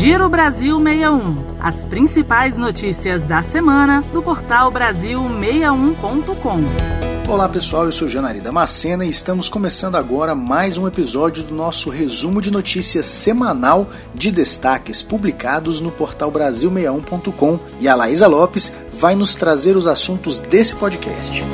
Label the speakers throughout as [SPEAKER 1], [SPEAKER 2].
[SPEAKER 1] Giro Brasil 61. As principais notícias da semana do portal Brasil61.com.
[SPEAKER 2] Olá pessoal, eu sou Janari Damascena e estamos começando agora mais um episódio do nosso resumo de notícias semanal de destaques publicados no portal Brasil61.com e a Laísa Lopes vai nos trazer os assuntos desse podcast.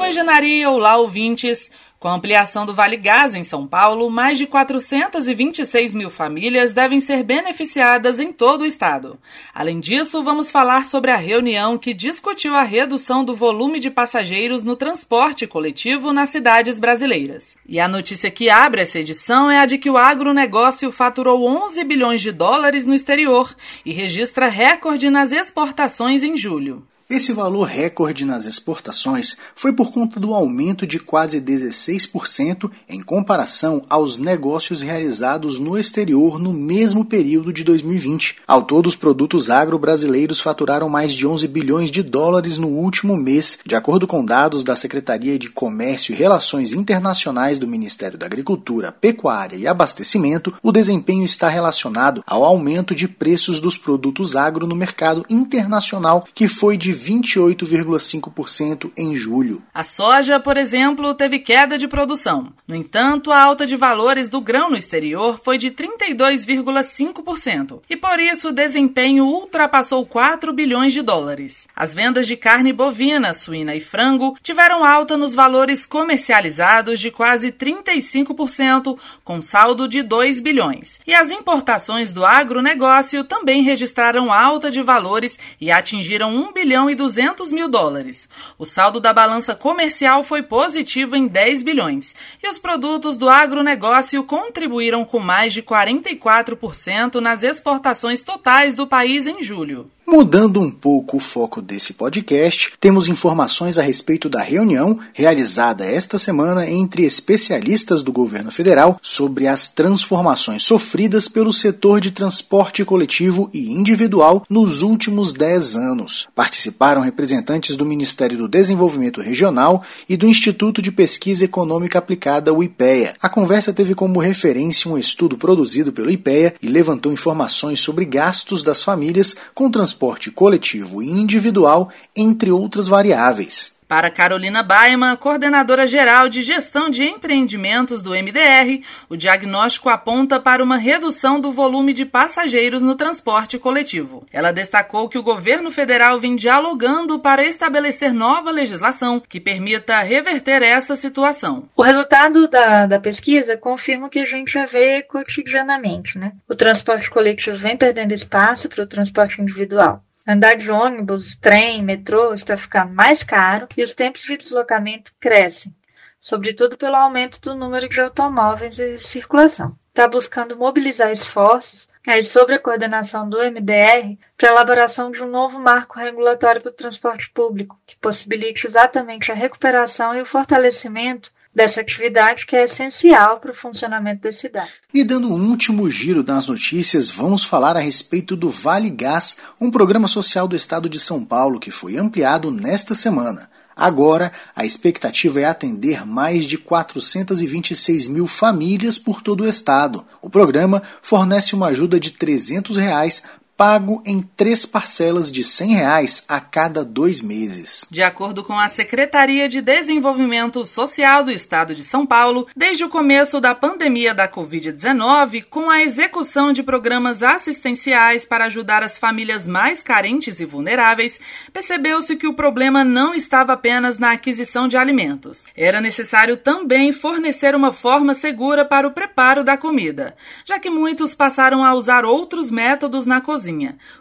[SPEAKER 1] Oi Janari, olá ouvintes! Com a ampliação do Vale Gás em São Paulo, mais de 426 mil famílias devem ser beneficiadas em todo o estado. Além disso, vamos falar sobre a reunião que discutiu a redução do volume de passageiros no transporte coletivo nas cidades brasileiras. E a notícia que abre essa edição é a de que o agronegócio faturou 11 bilhões de dólares no exterior e registra recorde nas exportações em julho.
[SPEAKER 2] Esse valor recorde nas exportações foi por conta do aumento de quase 16% em comparação aos negócios realizados no exterior no mesmo período de 2020. Ao todo, os produtos agro-brasileiros faturaram mais de 11 bilhões de dólares no último mês, de acordo com dados da Secretaria de Comércio e Relações Internacionais do Ministério da Agricultura, Pecuária e Abastecimento. O desempenho está relacionado ao aumento de preços dos produtos agro no mercado internacional, que foi de 28,5% em julho.
[SPEAKER 1] A soja, por exemplo, teve queda de produção. No entanto, a alta de valores do grão no exterior foi de 32,5% e por isso o desempenho ultrapassou 4 bilhões de dólares. As vendas de carne bovina, suína e frango tiveram alta nos valores comercializados de quase 35%, com saldo de 2 bilhões. E as importações do agronegócio também registraram alta de valores e atingiram 1 bilhão bilhão e 200 mil dólares. O saldo da balança comercial foi positivo em 10 bilhões e os produtos do agronegócio contribuíram com mais de 44% nas exportações totais do país em julho.
[SPEAKER 2] Mudando um pouco o foco desse podcast, temos informações a respeito da reunião realizada esta semana entre especialistas do governo federal sobre as transformações sofridas pelo setor de transporte coletivo e individual nos últimos 10 anos. Participaram representantes do Ministério do Desenvolvimento Regional e do Instituto de Pesquisa Econômica Aplicada, o IPEA. A conversa teve como referência um estudo produzido pelo IPEA e levantou informações sobre gastos das famílias com transporte transporte coletivo e individual, entre outras variáveis.
[SPEAKER 1] Para Carolina Baima, coordenadora geral de gestão de empreendimentos do MDR, o diagnóstico aponta para uma redução do volume de passageiros no transporte coletivo. Ela destacou que o governo federal vem dialogando para estabelecer nova legislação que permita reverter essa situação.
[SPEAKER 3] O resultado da, da pesquisa confirma o que a gente já vê cotidianamente, né? O transporte coletivo vem perdendo espaço para o transporte individual. Andar de ônibus, trem, metrô está ficando mais caro e os tempos de deslocamento crescem, sobretudo pelo aumento do número de automóveis em circulação. Está buscando mobilizar esforços é sobre a coordenação do MDR para a elaboração de um novo marco regulatório para o transporte público, que possibilite exatamente a recuperação e o fortalecimento dessa atividade que é essencial para o funcionamento da cidade.
[SPEAKER 2] E dando um último giro das notícias, vamos falar a respeito do Vale Gás, um programa social do estado de São Paulo que foi ampliado nesta semana. Agora, a expectativa é atender mais de 426 mil famílias por todo o estado. O programa fornece uma ajuda de 300 reais pago em três parcelas de 100 reais a cada dois meses.
[SPEAKER 1] De acordo com a Secretaria de Desenvolvimento Social do Estado de São Paulo, desde o começo da pandemia da Covid-19, com a execução de programas assistenciais para ajudar as famílias mais carentes e vulneráveis, percebeu-se que o problema não estava apenas na aquisição de alimentos. Era necessário também fornecer uma forma segura para o preparo da comida, já que muitos passaram a usar outros métodos na cozinha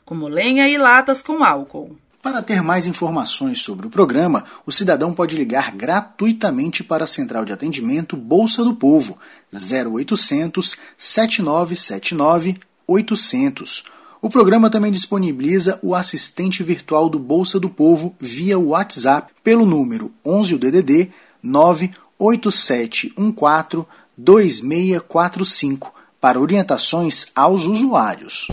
[SPEAKER 1] como lenha e latas com álcool.
[SPEAKER 2] Para ter mais informações sobre o programa, o cidadão pode ligar gratuitamente para a Central de Atendimento Bolsa do Povo 0800 7979 800. O programa também disponibiliza o assistente virtual do Bolsa do Povo via WhatsApp pelo número 11 DDD 98714 2645 para orientações aos usuários.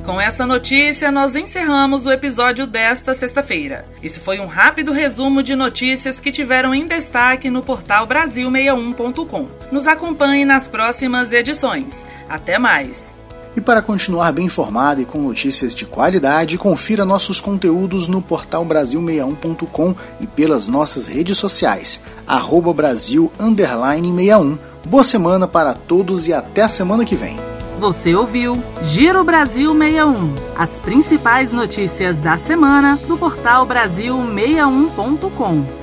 [SPEAKER 1] E com essa notícia, nós encerramos o episódio desta sexta-feira. Esse foi um rápido resumo de notícias que tiveram em destaque no portal Brasil61.com. Nos acompanhe nas próximas edições. Até mais!
[SPEAKER 2] E para continuar bem informado e com notícias de qualidade, confira nossos conteúdos no portal Brasil61.com e pelas nossas redes sociais, arroba Brasil 61. Boa semana para todos e até a semana que vem.
[SPEAKER 1] Você ouviu Giro Brasil 61, as principais notícias da semana do portal Brasil61.com.